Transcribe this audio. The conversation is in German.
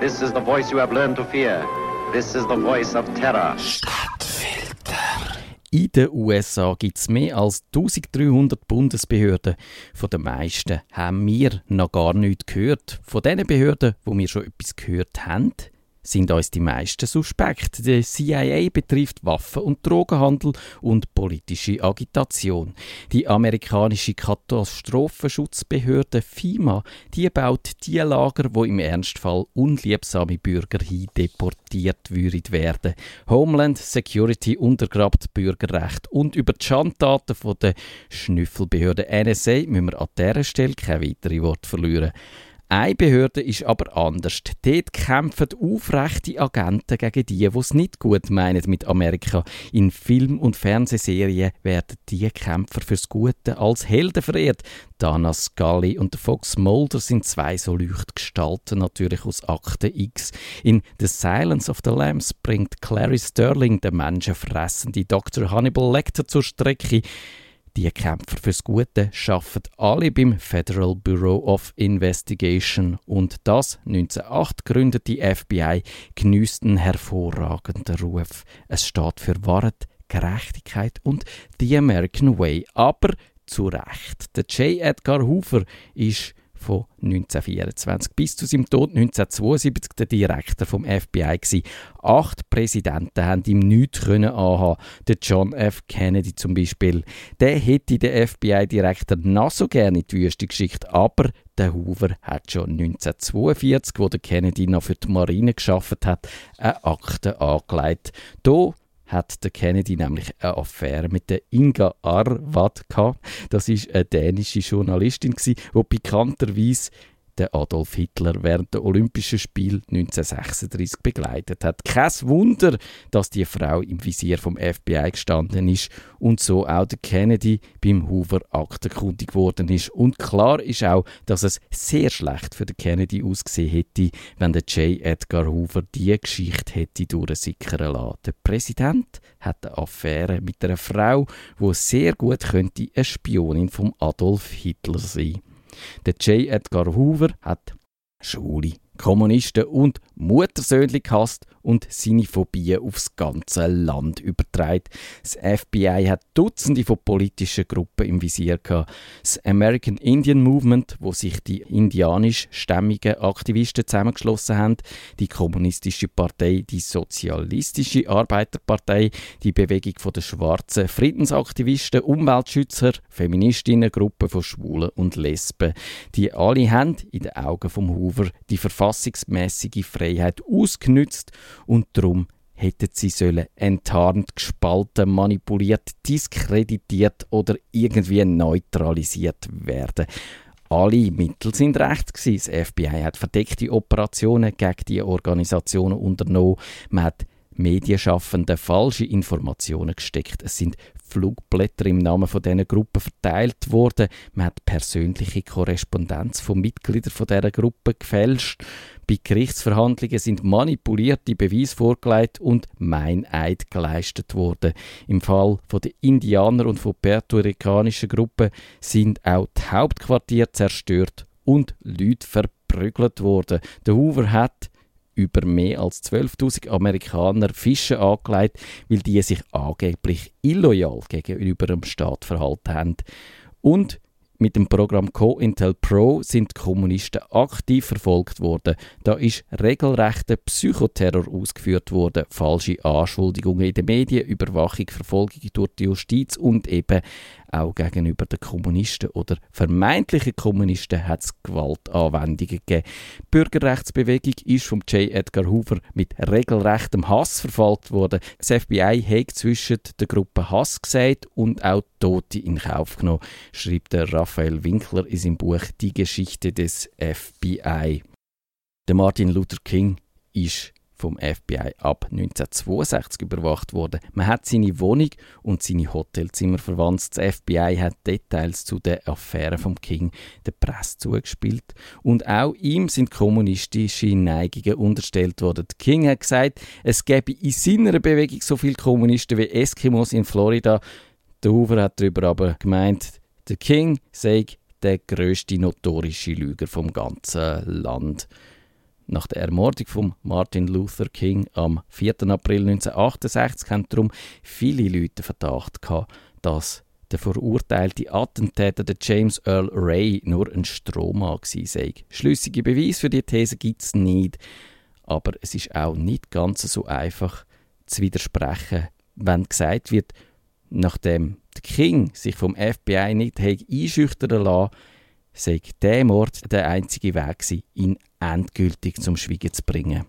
This is the voice you have learned to fear. This is the voice of terror. Stadtfilter. In den USA gibt es mehr als 1300 Bundesbehörden. Von den meisten haben wir noch gar nichts gehört. Von den Behörden, wo wir schon etwas gehört haben, sind uns die meisten suspekt. Die CIA betrifft Waffen- und Drogenhandel und politische Agitation. Die amerikanische Katastrophenschutzbehörde FIMA, die baut die Lager, wo im Ernstfall unliebsame Bürger deportiert würden werden. Homeland Security untergrabt Bürgerrecht und über die Schandtaten der Schnüffelbehörde NSA müssen wir an dieser Stelle kein weitere Wort verlieren. Eine Behörde ist aber anders. Dort kämpfen aufrechte Agenten gegen die, die es nicht gut meinen mit Amerika. In Film- und Fernsehserien werden die Kämpfer fürs Gute als Helden verehrt. Dana Scully und Fox Mulder sind zwei so Leuchtgestalten natürlich aus Akte X. In The Silence of the Lambs bringt Clary Sterling den menschenfressende Dr. Hannibal Lecter zur Strecke. Die Kämpfer fürs Gute arbeiten alle beim Federal Bureau of Investigation und das 1908 gründete FBI genießt einen hervorragenden Ruf. Es steht für Wahrheit, Gerechtigkeit und The American Way, aber zu Recht. Der J. Edgar Hoover ist von 1924 bis zu seinem Tod 1972 der Direktor vom FBI gewesen. Acht Präsidenten haben ihm nichts können anhaben. Der John F. Kennedy zum Beispiel. Der hätte den FBI-Direktor noch so gerne in die Wüste geschickt, aber der Hoover hat schon 1942, wo der Kennedy noch für die Marine geschafft hat, eine Akte angelegt. Hier hat der Kennedy nämlich eine Affäre mit der Inga Arvad gehabt. Das ist eine dänische Journalistin die bekannterweise der Adolf Hitler während der Olympischen Spiele 1936 begleitet hat. Kein Wunder, dass die Frau im Visier vom FBI gestanden ist und so auch der Kennedy beim Hoover aktenkundig geworden ist. Und klar ist auch, dass es sehr schlecht für den Kennedy ausgesehen hätte, wenn der J. Edgar Hoover die Geschichte hätte durchsickern lassen. Der Präsident hat eine Affäre mit einer Frau, wo sehr gut könnte eine Spionin vom Adolf Hitler sein. Der J. Edgar Hoover hat Schule, Kommunisten und Muttersöhnchen gehasst und seine Phobien aufs ganze Land übertragen. Das FBI hat Dutzende von politischen Gruppen im Visier gehabt. Das American Indian Movement, wo sich die indianischstämmigen Aktivisten zusammengeschlossen haben, die Kommunistische Partei, die Sozialistische Arbeiterpartei, die Bewegung der schwarzen Friedensaktivisten, Umweltschützer, Feministinnen, Gruppen von Schwulen und Lesben. Die alle haben in den Augen vom Hoover die verfassungsmäßige Freiheit ausgenützt und darum hätten sie sollen enttarnt, gespalten, manipuliert, diskreditiert oder irgendwie neutralisiert werden. Alle Mittel sind recht gewesen. Das FBI hat verdeckte Operationen gegen die Organisationen unternommen. Man hat Medienschaffenden falsche Informationen gesteckt. Es sind Flugblätter im Namen von diesen Gruppen verteilt worden. Man hat persönliche Korrespondenz von Mitgliedern von dieser Gruppe gefälscht. Bei Gerichtsverhandlungen sind manipulierte Beweise vorgelegt und Meineid geleistet worden. Im Fall der Indianer und von puerto-ricanischen Gruppen sind auch die Hauptquartiere zerstört und Leute verprügelt worden. Der Hoover hat über mehr als 12.000 Amerikaner Fische angelegt, weil die sich angeblich illoyal gegenüber dem Staat verhalten haben. Und mit dem Programm COINTEL Pro sind die Kommunisten aktiv verfolgt worden. Da ist regelrechter Psychoterror ausgeführt worden, falsche Anschuldigungen in den Medien, Überwachung, Verfolgung durch die Justiz und eben auch gegenüber den Kommunisten oder vermeintlichen Kommunisten hat es Gewaltanwendungen gegeben. Die Bürgerrechtsbewegung ist vom J. Edgar Hoover mit regelrechtem Hass verfolgt worden. Das FBI hat zwischen der Gruppe Hass gesagt und auch Tote in Kauf genommen, schreibt der Raphael Winkler in seinem Buch Die Geschichte des FBI. Der Martin Luther King ist vom FBI ab 1962 überwacht worden. Man hat seine Wohnung und seine Hotelzimmer verwandt. Das FBI hat Details zu der Affäre vom King der Presse zugespielt und auch ihm sind kommunistische Neigungen unterstellt worden. Der King hat gesagt, es gäbe in seiner Bewegung so viele Kommunisten wie Eskimos in Florida. Der Hoover hat darüber aber gemeint, der King sei der größte notorische Lüger vom ganzen Land. Nach der Ermordung von Martin Luther King am 4. April 1968 haben darum viele Leute Verdacht gehabt, dass der verurteilte Attentäter der James Earl Ray nur ein Strohmann sei. Schlüssige Beweise für die These gibt es nicht, aber es ist auch nicht ganz so einfach zu widersprechen, wenn gesagt wird, nachdem King sich vom FBI nicht einschüchtern lassen sei der Mord der einzige Weg ihn endgültig zum Schweigen zu bringen.